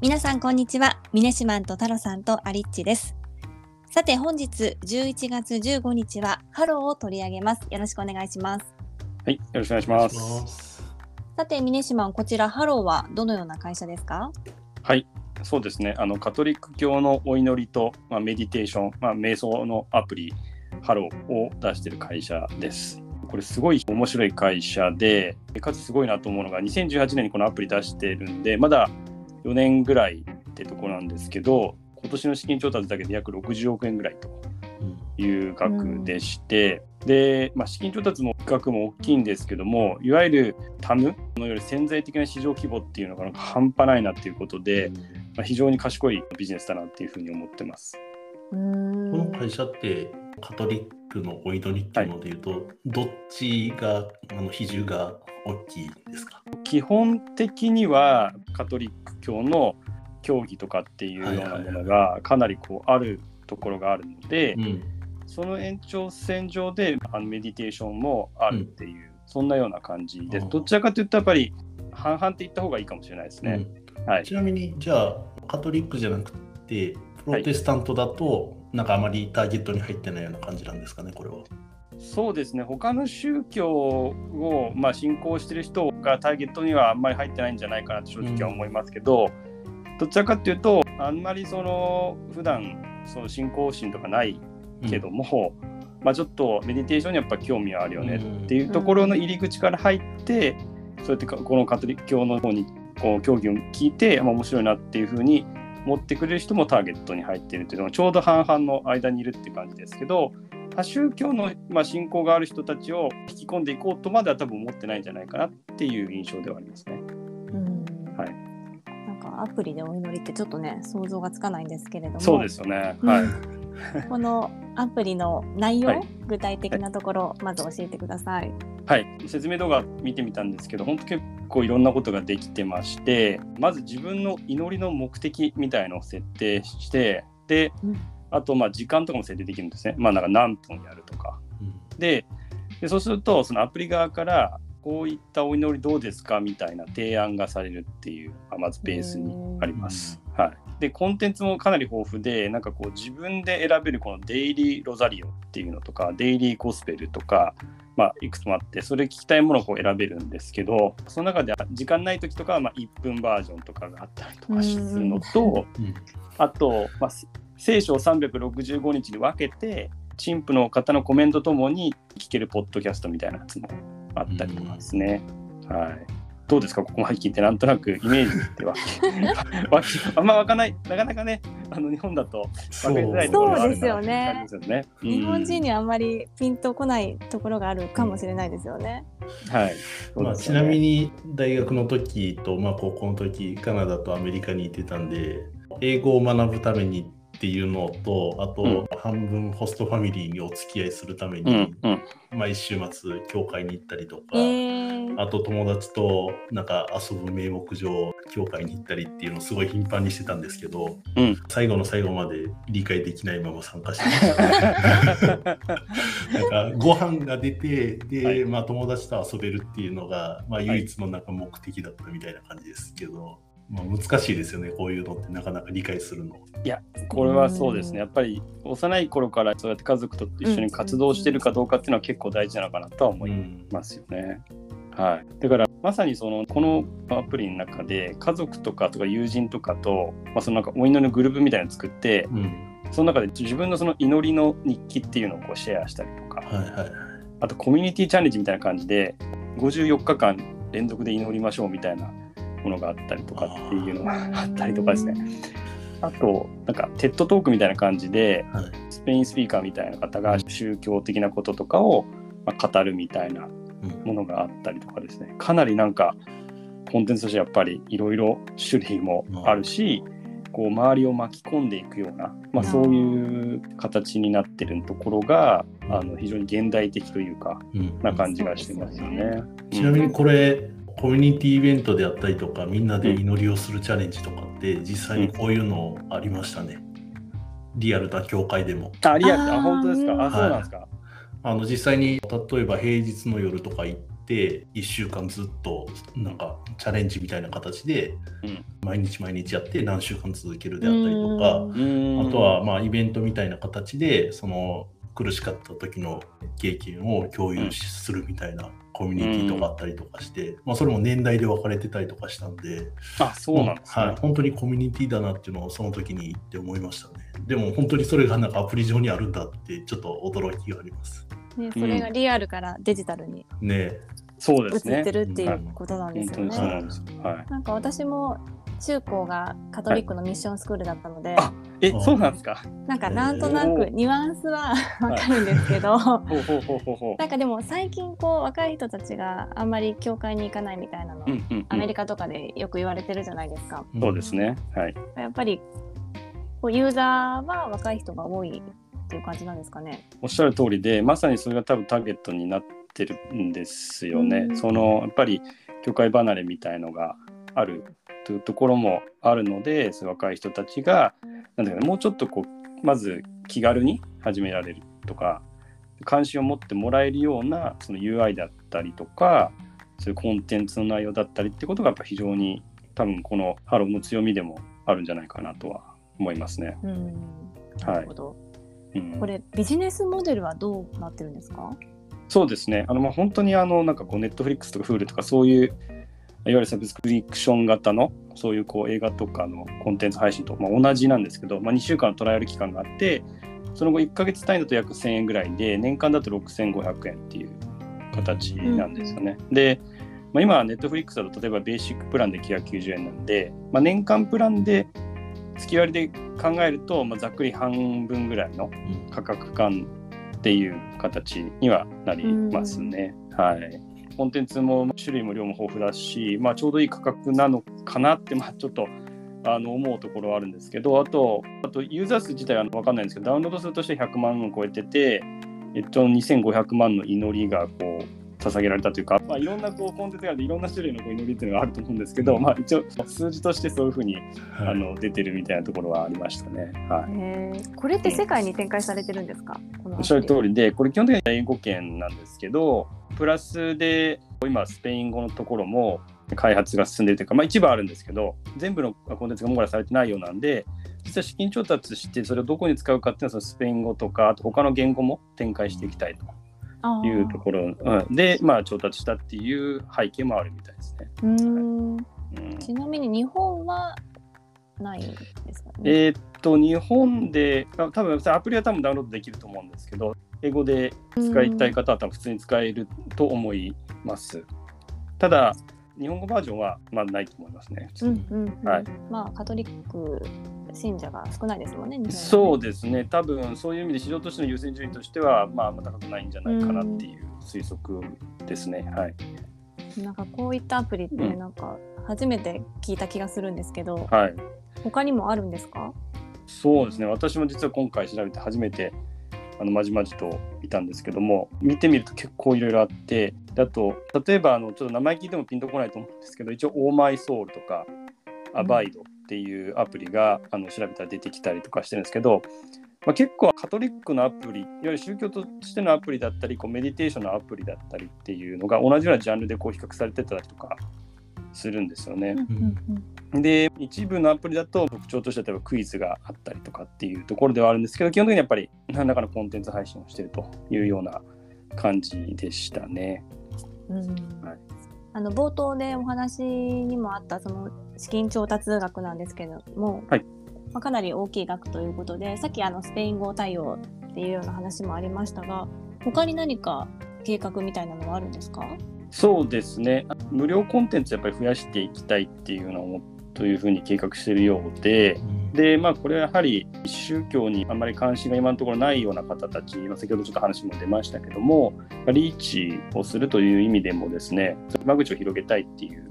皆さんこんにちはミネシマンとタロさんとアリッチですさて本日11月15日は Hallow を取り上げますよろしくお願いしますはい、よろしくお願いします。さてミネシマンこちら Hallow はどのような会社ですか？はい、そうですね。あのカトリック教のお祈りと、まあ、メディテーション、まあ、瞑想のアプリ、 Hallow を出している会社です。これすごい面白い会社で、かつすごいなと思うのが、2018年にこのアプリ出してるんで、まだ4年ぐらいってとこなんですけど、今年の資金調達だけで約60億円ぐらいという額でして、で、まあ、資金調達も額も大きいんですけども、いわゆるタムのより潜在的な市場規模っていうのがなんか半端ないなっていうことで、まあ、非常に賢いビジネスだなっていうふうに思ってます。この会社ってカトリックのお祈りっていうのでいうと、どっちがあの比重が大きいですか？基本的にはカトリック教の教義とかっていうようなものがかなりこうあるところがあるので、うんその延長線上であのメディテーションもあるっていう、そんなような感じです。どちらかというとやっぱり半々って言った方がいいかもしれないですね。はい。ちなみにじゃあカトリックじゃなくてプロテスタントだと、なんかあまりターゲットに入ってないような感じなんですかねこれは。そうですね他の宗教を、まあ、信仰してる人がターゲットにはあんまり入ってないんじゃないかなって正直は思いますけど、どちらかっていうとあんまりその普段その信仰心とかないけども、まあ、ちょっとメディテーションにやっぱ興味はあるよねっていうところの入り口から入って、そうやってかこのカトリック教の方にこう教義を聞いて、まあ、面白いなっていうふうに持ってくれる人もターゲットに入っているというのがちょうど半々の間にいるって感じですけど多宗教の、まあ、信仰がある人たちを引き込んでいこうとまでは多分思ってないんじゃないかなっていう印象ではありますね。うんはいなんかアプリでお祈りってちょっとね想像がつかないんですけれどもそうですよね。うんはい。このアプリの内容、はい具体的なところ、まず教えてください。はい、説明動画見てみたんですけど本当結構いろんなことができてましてまず自分の祈りの目的みたいのを設定してでうんあとまあ時間とかも設定できるんですね。まあなんか何分やるとか。うんででそうするとそのアプリ側からこういったお祈りどうですかみたいな提案がされるっていう、まあまずベースにあります。はい、でコンテンツもかなり豊富でなんかこう自分で選べるこのデイリーロザリオっていうのとかデイリーゴスペルとか、まあ、いくつもあってそれ聞きたいものをこう選べるんですけどその中で時間ない時とかはまあ1分バージョンとかがあったりとかするのとうんあと、まあ、聖書を365日に分けて神父の方のコメントともに聞けるポッドキャストみたいなやつもあったりとかですね。はい。どうですか？ここまで聞いてなんとなくイメージって わわあんま湧かない。なかなかねあの日本だとそう。分かりづらいところがあるですよね。感じですよね。うん。日本人にはあんまりピンとこないところがあるかもしれないですよね。はい。ちなみに大学の時と、まあ、高校の時カナダとアメリカに行ってたんで英語を学ぶためにっていうのとあと、うん。半分ホストファミリーにお付き合いするためうに、毎週末教会に行ったりとか、えー、あと友達となんか遊ぶ名目上教会に行ったりっていうのをすごい頻繁にしてたんですけど、うん。最後の最後まで理解できないまま参加してました。なんかご飯が出てで、はい。まあ、友達と遊べるっていうのが、まあ、唯一のなんか目的だったみたいな感じですけど、まあ、難しいですよねこういうのってなかなか理解するの。いやこれはそうですね。やっぱり幼い頃からそうやって家族と一緒に活動してるかどうかっていうのは結構大事なのかなとは思いますよね。はい、だからまさにそのこのアプリの中で家族とかとか友人とかと、まあ、そのなんかお祈りのグループみたいなの作ってうん。その中で自分のその祈りの日記っていうのをこうシェアしたりとかはいはいあとコミュニティチャレンジみたいな感じで54日間連続で祈りましょうみたいなものがあったりとかっていうのがあったりとかですね。あとなんかテッドトークみたいな感じではい。スペインスピーカーみたいな方が宗教的なこととかをまあ語るみたいなうん。ものがあったりとかですね。かなりなんかコンテンツとしてやっぱりいろいろ種類もあるし、こう周りを巻き込んでいくような、まあ、そういう形になってるところがあの非常に現代的というかうん。な感じがしてますよね。ちなみにこれ、コミュニティイベントであったりとか、みんなで祈りをするチャレンジとかって、実際にこういうのありましたね。リアルな教会でも。あリアル。あ本当ですか？あうんそうなんですか、あの実際に例えば平日の夜とか行っって1週間ずっとなんかチャレンジみたいな形でうん。毎日毎日やって何週間続けるであったりとか、うん。あとはまあイベントみたいな形でその苦しかった時の経験を共有しするみたいなコミュニティとかあったりとかして、まあ、それも年代で分かれてたりとかしたんで、あそうなんですね。はい、本当にコミュニティだなっていうのをその時に言って思いましたね。でも本当にそれがなんかアプリ上にあるんだってちょっと驚きがあります。ね、それがリアルからデジタルにね移そうですねって。るっていうことなんですよね。はい。なんか私も中高がカトリックのミッションスクールだったので、あえあそうなんですか？なんかなんとなくニュアンスはわかるんですけど、ほうほうほうほうほなんかでも最近こう若い人たちがあんまり教会に行かないみたいなの、う。うんうん、うん。アメリカとかでよく言われてるじゃないですか。そうですね。はい。やっぱりこうユーザーは若い人が多いっていう感じなんですかね。おっしゃる通りで、まさにそれが多分ターゲットになってるんですよね。うんそのやっぱり教会離れみたいのがあるというところもあるので、若い人たちがなんだかね、もうちょっとこうまず気軽に始められるとか、関心を持ってもらえるようなその UI だったりとか、そういうコンテンツの内容だったりってことがやっぱ非常に多分この Hallow の強みでもあるんじゃないかなとは思いますね。うん、はいなるほど。うんこれビジネスモデルはどうなってるんですか？そうですね。あのまあ本当にあのなんかこう Netflix とか Hulu とかそういういわゆるサブスクリプション型のそういうこう映画とかのコンテンツ配信とまあ同じなんですけど、まあ、2週間のトライアル期間があってその後1ヶ月単位だと約1000円ぐらいで年間だと6500円っていう形なんですよね。で、まあ、今はネットフリックスだと例えばベーシックプランで990円なんで、まあ、年間プランで月割りで考えると、まあ、ざっくり半分ぐらいの価格感っていう形にはなりますね。はい。コンテンツも種類も量も豊富だし、まあ、ちょうどいい価格なのかなって、まあ、ちょっとあの思うところはあるんですけど、あと、あとユーザー数自体は分かんないんですけど、ダウンロード数として100万を超えてて、えっと、2500万の祈りがこう捧げられたというか、まあ、いろんなこうコンテンツがあっていろんな種類のこう祈りっていうのがあると思うんですけど、まあ、一応数字としてそういうふうにあはいの出てるみたいなところはありましたね。はい。これって世界に展開されてるんですか？このおっしゃる通りで、これ基本的には英語圏なんですけど、プラスで今スペイン語のところも開発が進んでいるというか、まあ、一部あるんですけど、全部のコンテンツが網羅されてないようなんで、実は資金調達して、それをどこに使うかっていうのは、そのスペイン語とか、あと他の言語も展開していきたいあというところ、うんで、まあ、調達したっていう背景もあるみたいですね。ちなみに日本はないですかね？えーっと、日本で、あ多分アプリは多分ダウンロードできると思うんですけど、英語で使いたい方は多分普通に使えると思います。ただ、日本語バージョンはまあないと思いますね。普通にうんうんうんはいまあカトリック信者が少ないですもんね。ねそうですね、多分そういう意味で市場としての優先順位としては、まあ、高くないんじゃないかなっていう推測ですね。はい。なんかこういったアプリってうんなんか初めて聞いた気がするんですけど、はい、他にもあるんですか？そうですね、私も実は今回調べて初めてあのまじまじと見たんですけども、見てみると結構いろいろあって、であと、例えばあのちょっと名前聞いてもピンとこないと思うんですけど、一応、オーマイソウルとか、アバイドっていうアプリがあの調べたら出てきたりとかしてるんですけど、まあ、結構カトリックのアプリ、いわゆる宗教としてのアプリだったり、こうメディテーションのアプリだったりっていうのが同じようなジャンルでこう比較されてたりとかするんですよね。で一部のアプリだと特徴としては例えばクイズがあったりとかっていうところではあるんですけど基本的にやっぱり何らかのコンテンツ配信をしているというような感じでしたね。うんはいあの冒頭でお話にもあったその資金調達額なんですけども、はい。まあ、かなり大きい額ということでさっきあのスペイン語対応っていうような話もありましたが他に何か計画みたいなのはあるんですか？そうですね。無料コンテンツやっぱり増やしていきたいっていうのをというふうに計画しているようででまあこれはやはり宗教にあんまり関心が今のところないような方たち、まあ、先ほどちょっと話も出ましたけどもリーチをするという意味でもですね間口を広げたいっていう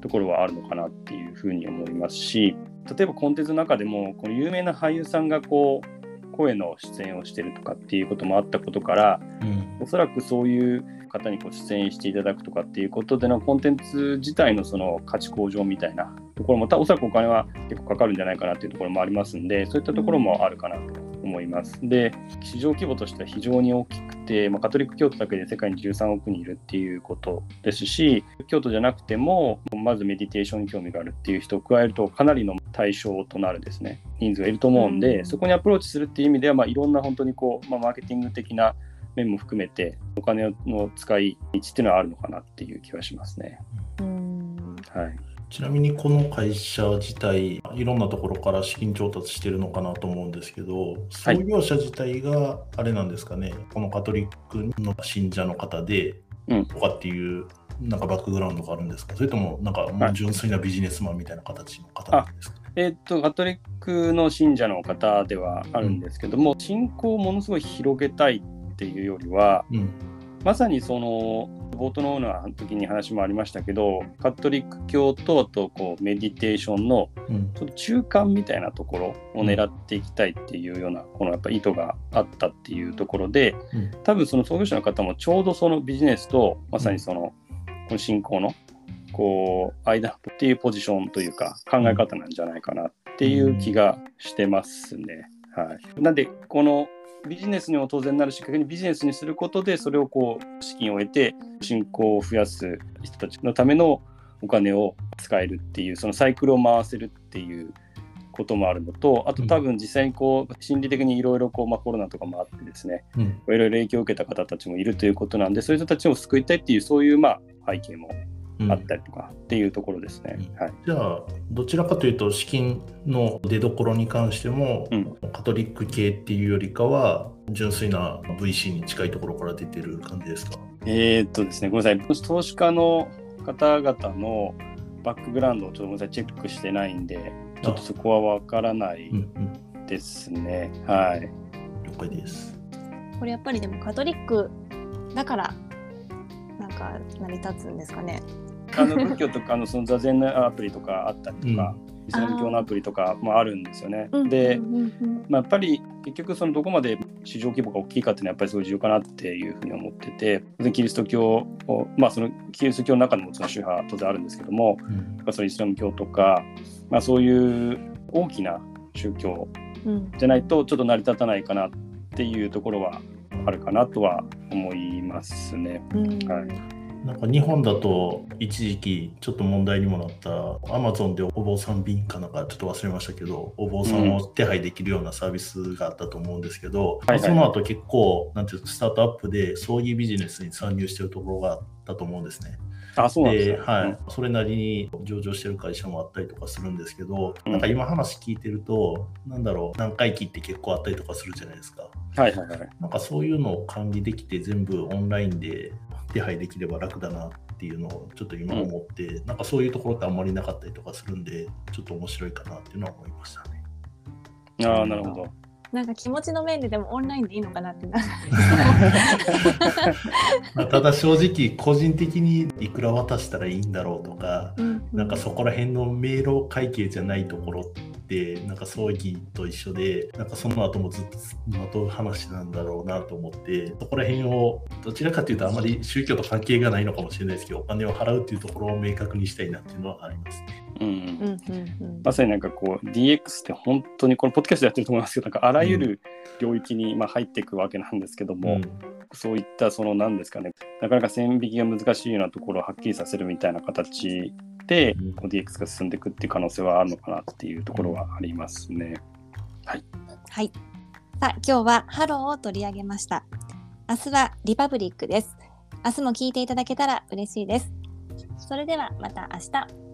ところはあるのかなっていうふうに思いますし例えばコンテンツの中でもこの有名な俳優さんがこう声の出演をしてるとかっていうこともあったことからおそらくそういう方にこう出演していただくとかっていうことでのコンテンツ自体のその価値向上みたいなところもたおそらくお金は結構かかるんじゃないかなっていうところもありますんでそういったところもあるかなと思思います。で、市場規模としては非常に大きくて、まあ、カトリック教徒だけで世界に13億人いるっていうことですし、教徒じゃなくても、まずメディテーションに興味があるっていう人を加えると、かなりの対象となるですね、人数がいると思うんで、うんそこにアプローチするっていう意味では、まあ、いろんな本当にこう、まあ、マーケティング的な面も含めて、お金の使い道っていうのはあるのかなっていう気はしますね。うんはい。ちなみにこの会社自体、いろんなところから資金調達してるのかなと思うんですけど、創業者自体があれなんですかね、このカトリックの信者の方でうん。とかっていう、なんかバックグラウンドがあるんですか？それとも、なんかもう純粋なビジネスマンみたいな形の方なんですか、えーっと、カトリックの信者の方ではあるんですけども、信仰をものすごい広げたいっていうよりは、うん。まさにその冒頭の時に話もありましたけどカトリック教とあとこうメディテーションのうん。ちょっと中間みたいなところを狙っていきたいっていうようなこのやっぱ意図があったっていうところでうん。多分その創業者の方もちょうどそのビジネスとまさにそのこの信仰のこう間っていうポジションというか考え方なんじゃないかなっていう気がしてますね。はい、なんでこのビジネスにも当然なるし逆にビジネスにすることでそれをこう資金を得て信仰を増やす人たちのためのお金を使えるっていうそのサイクルを回せるっていうこともあるのとあと多分実際にこう心理的にいろいろこうまあコロナとかもあってですねうん。いろいろ影響を受けた方たちもいるということなんでそういう人たちを救いたいっていうそういうまあ背景もうんあったりとかっていうところですね。うんはいじゃあ、どちらかというと、資金の出どころに関しても、うんカトリック系っていうよりかは、純粋な VC に近いところから出てる感じですか？えーっとですね、ごめんなさい、投資家の方々のバックグラウンドをちょっとごめんなさい、チェックしてないんで、ちょっとそこはわからないうんうん。ですね。はい。了解です。これやっぱりでもカトリックだからなんか成り立つんですかね。あの仏教とかあのその座禅のアプリとかあったりとか、イスラム教のアプリとかもあるんですよね。で、うんうんうん。まあ、やっぱり結局そのどこまで市場規模が大きいかっていうのはやっぱりすごい重要かなっていうふうに思っててキリスト教をまあそのキリスト教の中でもその宗派当然あるんですけどもうんそのイスラム教とか、まあ、そういう大きな宗教うんじゃないとちょっと成り立たないかなっていうところはあるかなとは思いますね。うん。はいなんか日本だと一時期ちょっと問題にもなったアマゾンでお坊さん便かなんかちょっと忘れましたけどお坊さんを手配できるようなサービスがあったと思うんですけど、はいはいその後結構なんていうかスタートアップで葬儀ビジネスに参入してるところがあったと思うんですね。あそうなんですね。はい、それなりに上場してる会社もあったりとかするんですけど、うんなんか今話聞いてると、なんだろう、何回忌って結構あったりとかするじゃないですか。はいはいはい。なんかそういうのを管理できて、全部オンラインで手配できれば楽だなっていうのをちょっと今思って、なんかそういうところってあんまりなかったりとかするんで、ちょっと面白いかなっていうのは思いましたね。ああなるほど。なんか気持ちの面ででもオンラインでいいのかなってな まあただ正直、個人的にいくら渡したらいいんだろうとか、うんなんかそこら辺の迷路会計じゃないところって、なんか葬儀と一緒で、なんかその後もずっとまとう話なんだろうなと思って、そこら辺をどちらかというとあまり宗教と関係がないのかもしれないですけど、お金を払うっていうところを明確にしたいなっていうのはありますね。うんうんうんうんまさになんかこう DX って本当にこのポッドキャストやってると思いますけどなんかあらゆる領域にまあ入っていくわけなんですけども、うんそういったその何ですかねなかなか線引きが難しいようなところをはっきりさせるみたいな形こう DX が進んでいくっていう可能性はあるのかなっていうところはありますね。はい。さあ今日は Hallow を取り上げました。明日は Republic です。明日も聞いていただけたら嬉しいです。それではまた明日。